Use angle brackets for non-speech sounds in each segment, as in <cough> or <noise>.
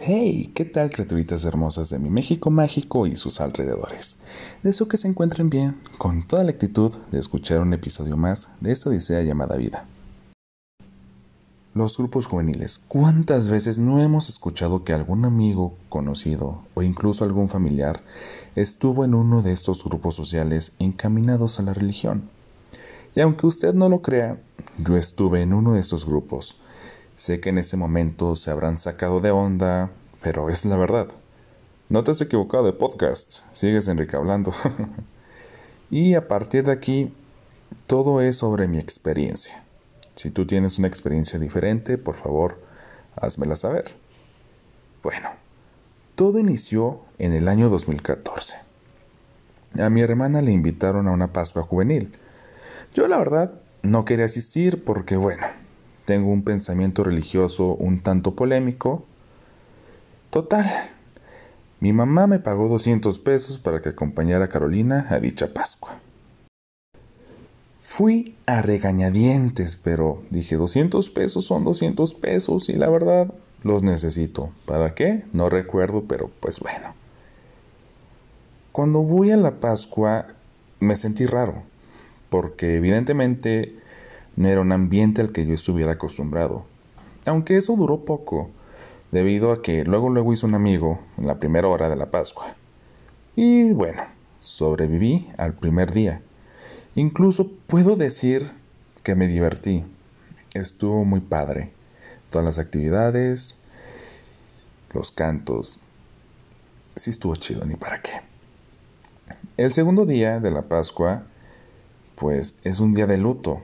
Hey, ¿qué tal criaturitas hermosas de mi México mágico y sus alrededores? Deseo que se encuentren bien, con toda la actitud de escuchar un episodio más de esta odisea llamada vida. Los grupos juveniles. ¿Cuántas veces no hemos escuchado que algún amigo, conocido o incluso algún familiar estuvo en uno de estos grupos sociales encaminados a la religión? Y aunque usted no lo crea, yo estuve en uno de estos grupos Sé que en ese momento se habrán sacado de onda, pero es la verdad. No te has equivocado de podcast, sigues Enrique hablando. <laughs> y a partir de aquí, todo es sobre mi experiencia. Si tú tienes una experiencia diferente, por favor, házmela saber. Bueno, todo inició en el año 2014. A mi hermana le invitaron a una Pascua juvenil. Yo la verdad no quería asistir porque, bueno, tengo un pensamiento religioso un tanto polémico. Total, mi mamá me pagó 200 pesos para que acompañara a Carolina a dicha Pascua. Fui a regañadientes, pero dije 200 pesos son 200 pesos y la verdad los necesito. ¿Para qué? No recuerdo, pero pues bueno. Cuando voy a la Pascua me sentí raro, porque evidentemente no era un ambiente al que yo estuviera acostumbrado. Aunque eso duró poco, debido a que luego luego hice un amigo en la primera hora de la Pascua. Y bueno, sobreviví al primer día. Incluso puedo decir que me divertí. Estuvo muy padre. Todas las actividades, los cantos. Sí estuvo chido, ni para qué. El segundo día de la Pascua, pues es un día de luto,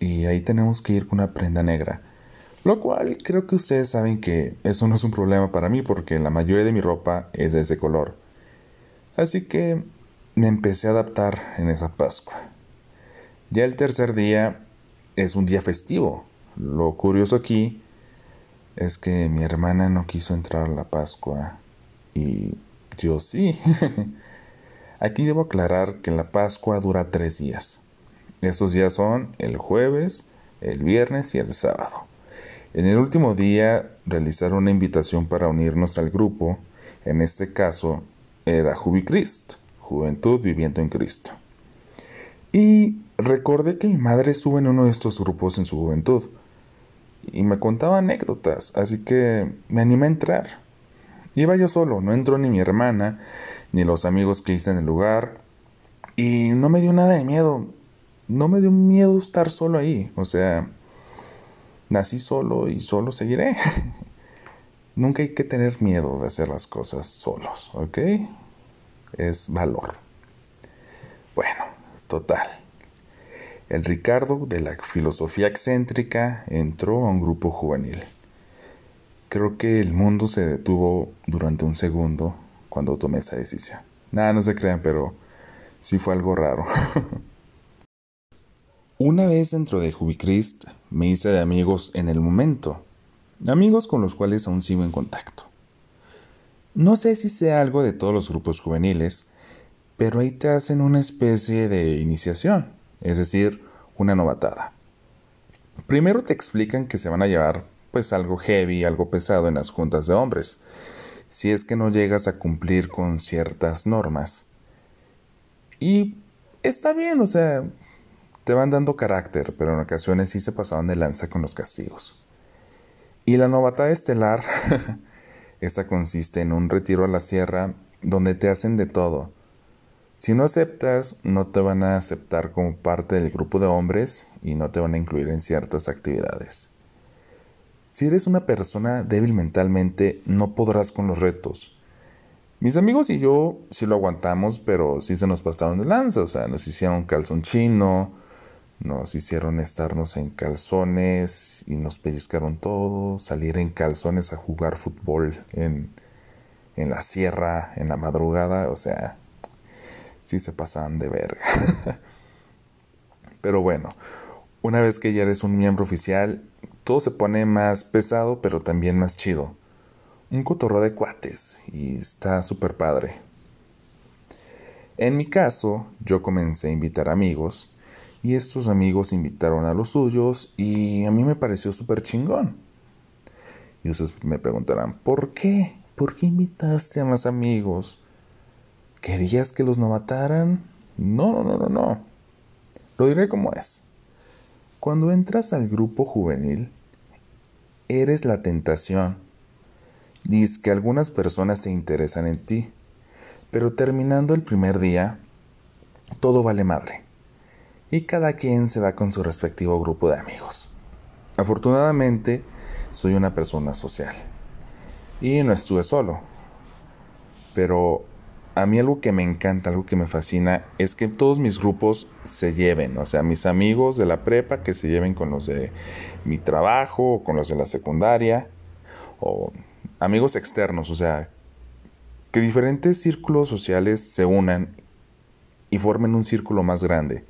y ahí tenemos que ir con una prenda negra. Lo cual creo que ustedes saben que eso no es un problema para mí porque la mayoría de mi ropa es de ese color. Así que me empecé a adaptar en esa Pascua. Ya el tercer día es un día festivo. Lo curioso aquí es que mi hermana no quiso entrar a la Pascua y yo sí. <laughs> aquí debo aclarar que la Pascua dura tres días. Estos días son el jueves, el viernes y el sábado. En el último día realizaron una invitación para unirnos al grupo. En este caso era Jubicrist, Juventud Viviendo en Cristo. Y recordé que mi madre estuvo en uno de estos grupos en su juventud. Y me contaba anécdotas, así que me animé a entrar. Iba yo solo, no entró ni mi hermana, ni los amigos que hice en el lugar. Y no me dio nada de miedo no me dio miedo estar solo ahí. O sea, nací solo y solo seguiré. <laughs> Nunca hay que tener miedo de hacer las cosas solos, ¿ok? Es valor. Bueno, total. El Ricardo de la filosofía excéntrica entró a un grupo juvenil. Creo que el mundo se detuvo durante un segundo cuando tomé esa decisión. Nada, no se crean, pero sí fue algo raro. <laughs> Una vez dentro de Jubicrist me hice de amigos en el momento, amigos con los cuales aún sigo en contacto. No sé si sea algo de todos los grupos juveniles, pero ahí te hacen una especie de iniciación, es decir, una novatada. Primero te explican que se van a llevar pues algo heavy, algo pesado en las juntas de hombres, si es que no llegas a cumplir con ciertas normas. Y está bien, o sea, te van dando carácter, pero en ocasiones sí se pasaban de lanza con los castigos. Y la novatada estelar, <laughs> esta consiste en un retiro a la sierra donde te hacen de todo. Si no aceptas, no te van a aceptar como parte del grupo de hombres y no te van a incluir en ciertas actividades. Si eres una persona débil mentalmente, no podrás con los retos. Mis amigos y yo sí lo aguantamos, pero sí se nos pasaron de lanza, o sea, nos hicieron calzón chino, nos hicieron estarnos en calzones y nos pellizcaron todo, salir en calzones a jugar fútbol en, en la sierra, en la madrugada, o sea, sí se pasaban de verga. <laughs> pero bueno, una vez que ya eres un miembro oficial, todo se pone más pesado, pero también más chido. Un cotorro de cuates y está súper padre. En mi caso, yo comencé a invitar amigos y estos amigos invitaron a los suyos y a mí me pareció súper chingón. Y ustedes me preguntarán, ¿por qué? ¿Por qué invitaste a más amigos? ¿Querías que los no mataran? No, no, no, no, no. Lo diré como es. Cuando entras al grupo juvenil, eres la tentación. Dices que algunas personas se interesan en ti, pero terminando el primer día, todo vale madre. Y cada quien se va con su respectivo grupo de amigos. Afortunadamente, soy una persona social. Y no estuve solo. Pero a mí algo que me encanta, algo que me fascina, es que todos mis grupos se lleven, o sea, mis amigos de la prepa que se lleven con los de mi trabajo o con los de la secundaria, o amigos externos, o sea, que diferentes círculos sociales se unan y formen un círculo más grande.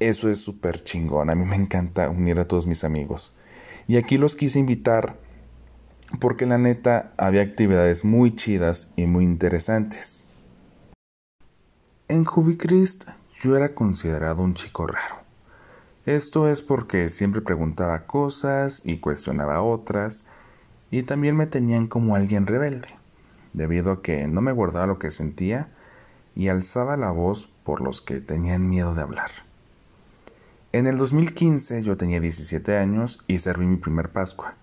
Eso es súper chingón, a mí me encanta unir a todos mis amigos. Y aquí los quise invitar porque la neta había actividades muy chidas y muy interesantes. En Jubicrist yo era considerado un chico raro. Esto es porque siempre preguntaba cosas y cuestionaba otras, y también me tenían como alguien rebelde, debido a que no me guardaba lo que sentía y alzaba la voz por los que tenían miedo de hablar. En el 2015 yo tenía 17 años y serví mi primer Pascua.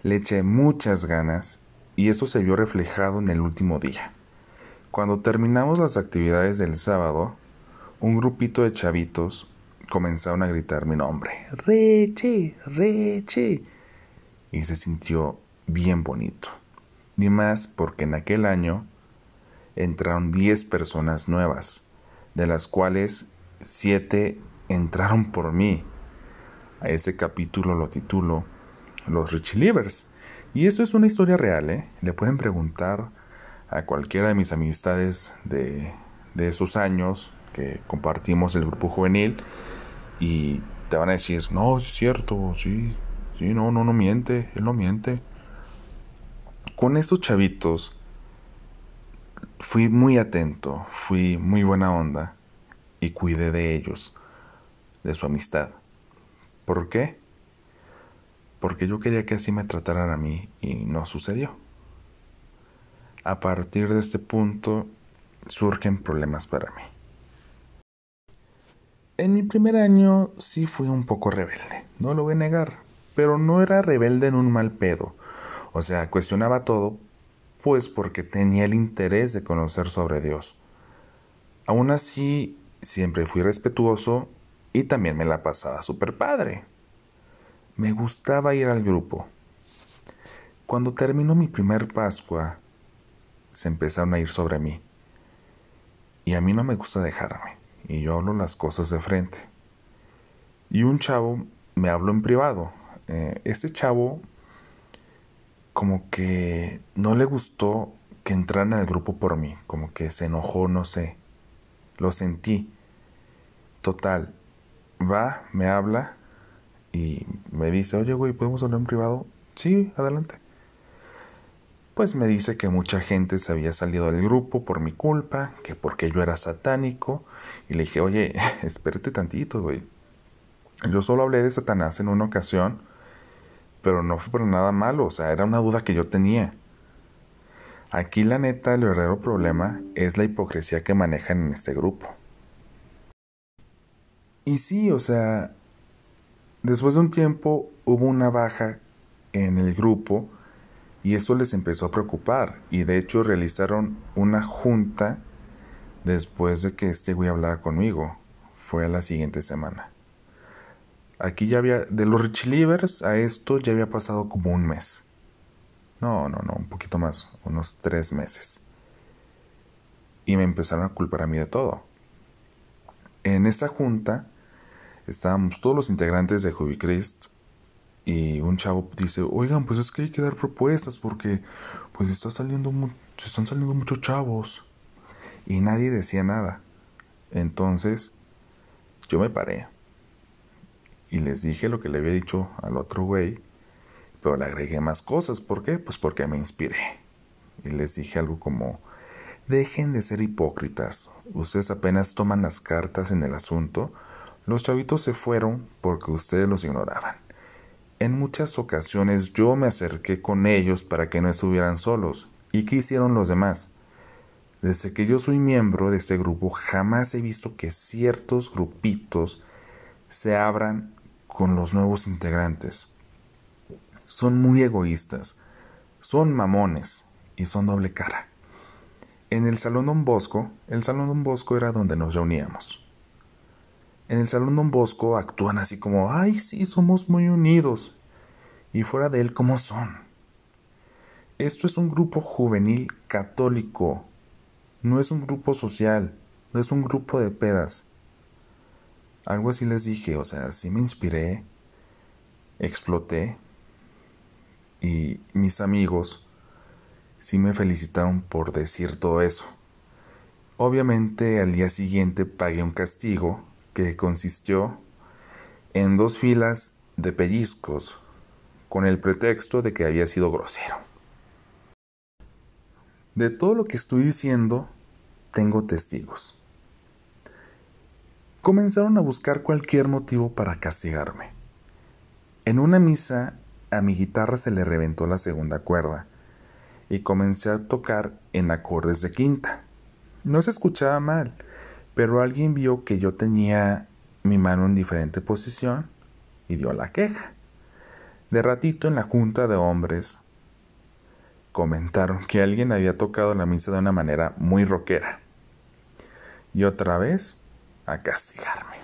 Le eché muchas ganas y eso se vio reflejado en el último día. Cuando terminamos las actividades del sábado, un grupito de chavitos comenzaron a gritar mi nombre. Reche, Reche. Y se sintió bien bonito. Ni más porque en aquel año entraron 10 personas nuevas, de las cuales 7 entraron por mí. A ese capítulo lo titulo los Richie Livers. Y esto es una historia real, ¿eh? Le pueden preguntar a cualquiera de mis amistades de, de esos años que compartimos el grupo juvenil y te van a decir, no, es cierto, sí, sí, no, no, no miente, él no miente. Con estos chavitos fui muy atento, fui muy buena onda y cuidé de ellos, de su amistad. ¿Por qué? porque yo quería que así me trataran a mí y no sucedió. A partir de este punto surgen problemas para mí. En mi primer año sí fui un poco rebelde, no lo voy a negar, pero no era rebelde en un mal pedo. O sea, cuestionaba todo, pues porque tenía el interés de conocer sobre Dios. Aún así, siempre fui respetuoso y también me la pasaba súper padre. Me gustaba ir al grupo. Cuando terminó mi primer Pascua, se empezaron a ir sobre mí. Y a mí no me gusta dejarme, y yo hablo las cosas de frente. Y un chavo me habló en privado. Eh, este chavo como que no le gustó que entraran al grupo por mí, como que se enojó, no sé. Lo sentí. Total, va, me habla y me dice, oye, güey, ¿podemos hablar en privado? Sí, adelante. Pues me dice que mucha gente se había salido del grupo por mi culpa, que porque yo era satánico. Y le dije, oye, <laughs> espérate tantito, güey. Yo solo hablé de Satanás en una ocasión, pero no fue por nada malo, o sea, era una duda que yo tenía. Aquí la neta, el verdadero problema es la hipocresía que manejan en este grupo. Y sí, o sea, Después de un tiempo hubo una baja en el grupo y esto les empezó a preocupar y de hecho realizaron una junta después de que este güey hablara conmigo. Fue a la siguiente semana. Aquí ya había, de los Rich a esto ya había pasado como un mes. No, no, no, un poquito más, unos tres meses. Y me empezaron a culpar a mí de todo. En esa junta estábamos todos los integrantes de Jubichrist y un chavo dice, oigan, pues es que hay que dar propuestas porque pues está saliendo se están saliendo muchos chavos. Y nadie decía nada. Entonces yo me paré y les dije lo que le había dicho al otro güey, pero le agregué más cosas. ¿Por qué? Pues porque me inspiré. Y les dije algo como, dejen de ser hipócritas. Ustedes apenas toman las cartas en el asunto los chavitos se fueron porque ustedes los ignoraban. En muchas ocasiones yo me acerqué con ellos para que no estuvieran solos. ¿Y qué hicieron los demás? Desde que yo soy miembro de este grupo, jamás he visto que ciertos grupitos se abran con los nuevos integrantes. Son muy egoístas, son mamones y son doble cara. En el Salón Don Bosco, el Salón Don Bosco era donde nos reuníamos. En el Salón Don Bosco actúan así como, ay, sí, somos muy unidos. Y fuera de él, ¿cómo son? Esto es un grupo juvenil católico. No es un grupo social. No es un grupo de pedas. Algo así les dije, o sea, sí me inspiré, exploté. Y mis amigos sí me felicitaron por decir todo eso. Obviamente al día siguiente pagué un castigo que consistió en dos filas de pellizcos con el pretexto de que había sido grosero. De todo lo que estoy diciendo, tengo testigos. Comenzaron a buscar cualquier motivo para castigarme. En una misa a mi guitarra se le reventó la segunda cuerda y comencé a tocar en acordes de quinta. No se escuchaba mal, pero alguien vio que yo tenía mi mano en diferente posición y dio la queja. De ratito en la junta de hombres comentaron que alguien había tocado la misa de una manera muy rockera. Y otra vez a castigarme.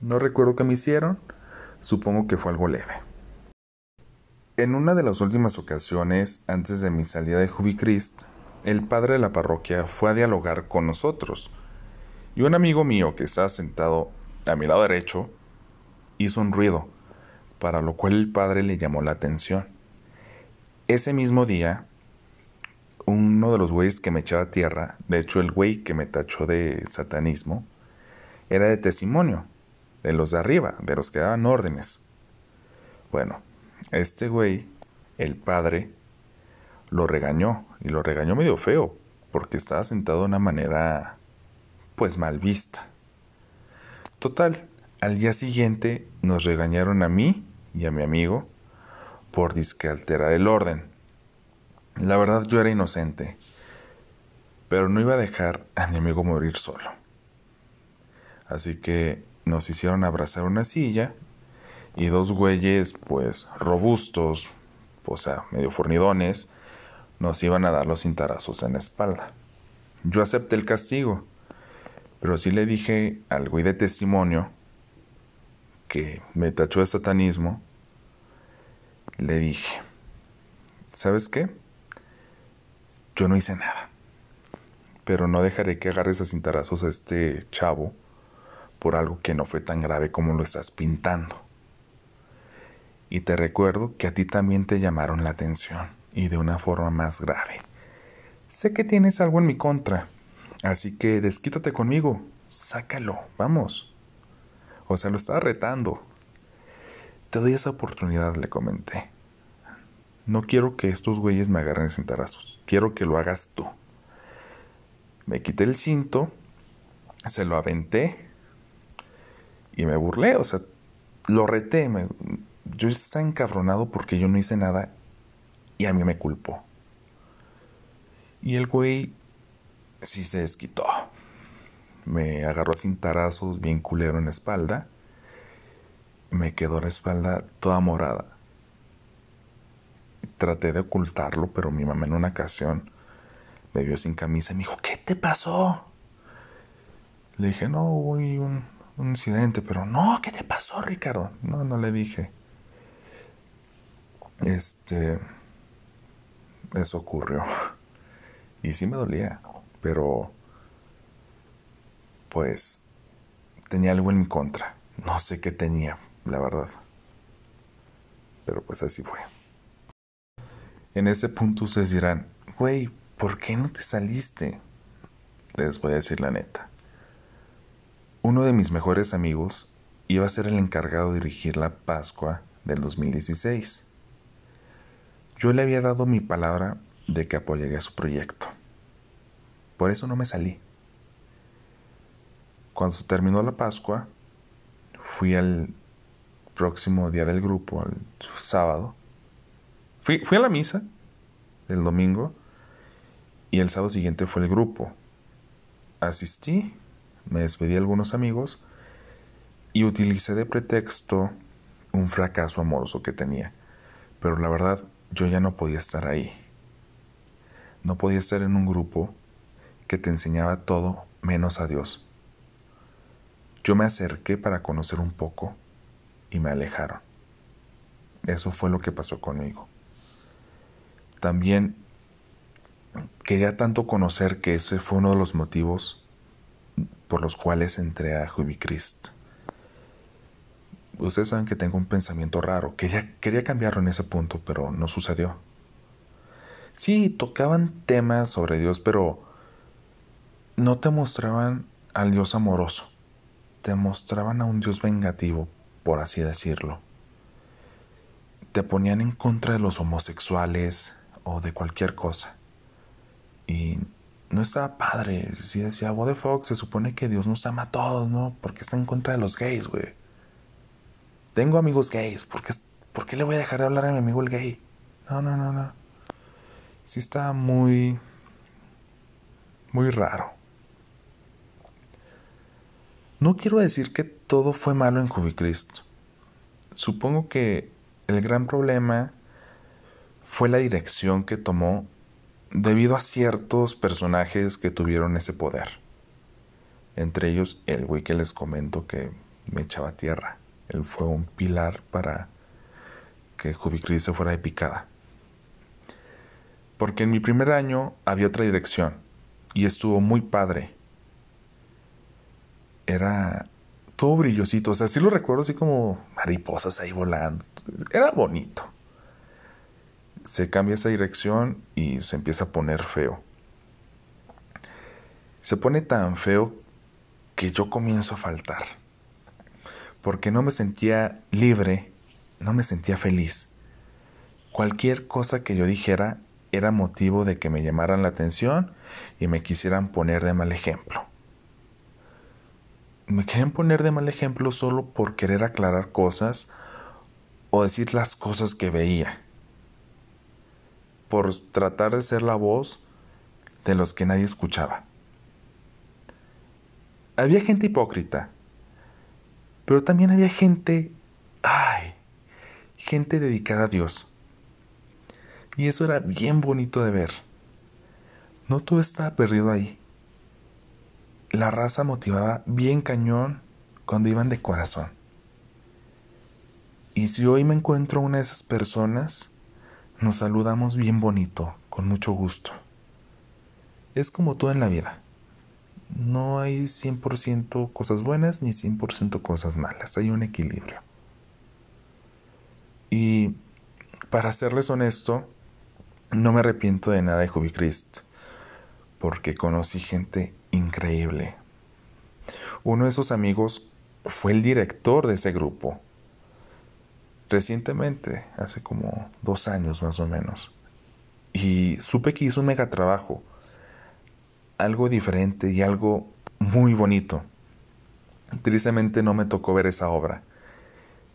No recuerdo qué me hicieron, supongo que fue algo leve. En una de las últimas ocasiones, antes de mi salida de Jubichrist, el padre de la parroquia fue a dialogar con nosotros y un amigo mío que estaba sentado a mi lado derecho hizo un ruido, para lo cual el padre le llamó la atención. Ese mismo día, uno de los güeyes que me echaba tierra, de hecho el güey que me tachó de satanismo, era de testimonio, de los de arriba, de los que daban órdenes. Bueno, este güey, el padre, lo regañó, y lo regañó medio feo, porque estaba sentado de una manera pues mal vista. Total, al día siguiente nos regañaron a mí y a mi amigo por disque alterar el orden. La verdad yo era inocente, pero no iba a dejar a mi amigo morir solo. Así que nos hicieron abrazar una silla y dos güeyes pues robustos, o sea, medio fornidones, nos iban a dar los cintarazos en la espalda. Yo acepté el castigo pero sí le dije al güey de testimonio que me tachó de satanismo. Le dije, ¿sabes qué? Yo no hice nada. Pero no dejaré que agarres a cintarazos a este chavo por algo que no fue tan grave como lo estás pintando. Y te recuerdo que a ti también te llamaron la atención y de una forma más grave. Sé que tienes algo en mi contra, Así que desquítate conmigo, sácalo, vamos. O sea, lo estaba retando. Te doy esa oportunidad, le comenté. No quiero que estos güeyes me agarren sin tarazos. Quiero que lo hagas tú. Me quité el cinto, se lo aventé y me burlé. O sea, lo reté. yo estaba encabronado porque yo no hice nada y a mí me culpó. Y el güey sí se desquitó. Me agarró sin tarazos bien culero en la espalda. Me quedó la espalda toda morada. Traté de ocultarlo, pero mi mamá en una ocasión me vio sin camisa y me dijo, ¿qué te pasó? Le dije, no, hubo un, un incidente, pero no, ¿qué te pasó, Ricardo? No, no le dije. Este... Eso ocurrió. <laughs> Y sí me dolía pero pues tenía algo en mi contra. No sé qué tenía, la verdad. Pero pues así fue. En ese punto ustedes dirán, güey, ¿por qué no te saliste? Les voy a decir la neta. Uno de mis mejores amigos iba a ser el encargado de dirigir la Pascua del 2016. Yo le había dado mi palabra de que apoyaría su proyecto. Por eso no me salí. Cuando se terminó la Pascua, fui al próximo día del grupo, el sábado, fui, fui a la misa el domingo y el sábado siguiente fue el grupo. Asistí, me despedí de algunos amigos y utilicé de pretexto un fracaso amoroso que tenía. Pero la verdad, yo ya no podía estar ahí. No podía estar en un grupo que te enseñaba todo menos a Dios. Yo me acerqué para conocer un poco y me alejaron. Eso fue lo que pasó conmigo. También quería tanto conocer que ese fue uno de los motivos por los cuales entré a Jubichrist. Ustedes saben que tengo un pensamiento raro. Quería, quería cambiarlo en ese punto, pero no sucedió. Sí, tocaban temas sobre Dios, pero no te mostraban al Dios amoroso. Te mostraban a un Dios vengativo, por así decirlo. Te ponían en contra de los homosexuales o de cualquier cosa. Y no estaba padre. Si decía, what the fuck, se supone que Dios nos ama a todos, ¿no? Porque está en contra de los gays, güey. Tengo amigos gays, ¿por qué, ¿por qué le voy a dejar de hablar a mi amigo el gay? No, no, no, no. Sí está muy... muy raro. No quiero decir que todo fue malo en Jubicristo. Supongo que el gran problema fue la dirección que tomó debido a ciertos personajes que tuvieron ese poder. Entre ellos el güey que les comento que me echaba tierra. Él fue un pilar para que Jubicris se fuera de picada. Porque en mi primer año había otra dirección y estuvo muy padre. Era todo brillosito, o sea, sí lo recuerdo así como mariposas ahí volando. Era bonito se cambia esa dirección y se empieza a poner feo. Se pone tan feo que yo comienzo a faltar. Porque no me sentía libre, no me sentía feliz. Cualquier cosa que yo dijera era motivo de que me llamaran la atención y me quisieran poner de mal ejemplo. Me querían poner de mal ejemplo solo por querer aclarar cosas o decir las cosas que veía por tratar de ser la voz de los que nadie escuchaba. Había gente hipócrita, pero también había gente, ay, gente dedicada a Dios. Y eso era bien bonito de ver. No todo estaba perdido ahí. La raza motivaba bien cañón cuando iban de corazón. Y si hoy me encuentro una de esas personas, nos saludamos bien bonito, con mucho gusto. Es como todo en la vida. No hay 100% cosas buenas ni 100% cosas malas. Hay un equilibrio. Y para serles honesto, no me arrepiento de nada de Jubichrist, porque conocí gente increíble. Uno de esos amigos fue el director de ese grupo recientemente, hace como dos años más o menos. Y supe que hizo un mega trabajo, algo diferente y algo muy bonito. Tristemente no me tocó ver esa obra,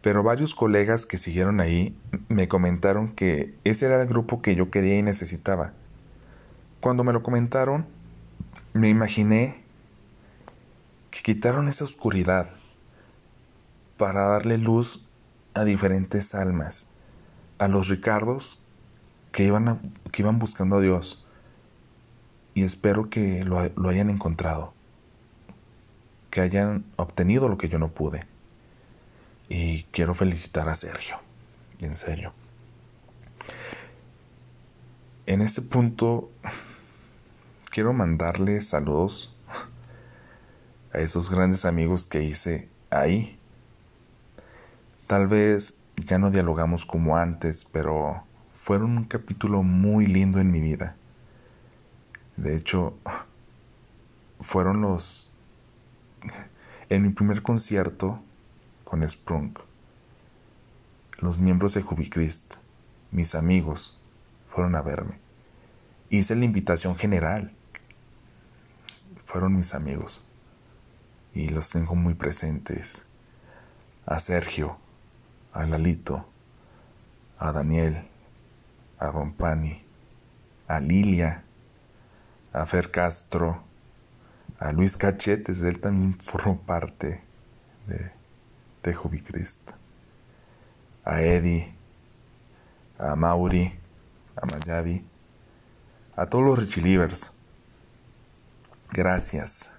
pero varios colegas que siguieron ahí me comentaron que ese era el grupo que yo quería y necesitaba. Cuando me lo comentaron, me imaginé que quitaron esa oscuridad para darle luz a diferentes almas, a los Ricardos que iban, que iban buscando a Dios. Y espero que lo, lo hayan encontrado, que hayan obtenido lo que yo no pude. Y quiero felicitar a Sergio, en serio. En este punto, quiero mandarle saludos a esos grandes amigos que hice ahí Tal vez ya no dialogamos como antes, pero fueron un capítulo muy lindo en mi vida. De hecho, fueron los... En mi primer concierto con Sprung, los miembros de Jubicrist, mis amigos, fueron a verme. Hice la invitación general. Fueron mis amigos. Y los tengo muy presentes. A Sergio, a Lalito, a Daniel, a Rompani, a Lilia, a Fer Castro, a Luis Cachetes, él también formó parte de, de a Eddie, a Mauri, a Mayavi, a todos los Richilivers. Gracias.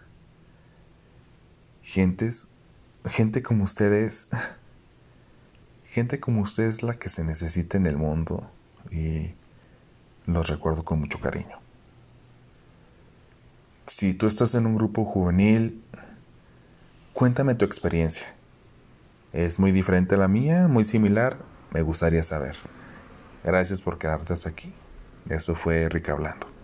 Gentes, gente como ustedes, gente como ustedes es la que se necesita en el mundo y los recuerdo con mucho cariño. Si tú estás en un grupo juvenil, cuéntame tu experiencia. ¿Es muy diferente a la mía? ¿Muy similar? Me gustaría saber. Gracias por quedarte aquí. Esto fue Rick hablando.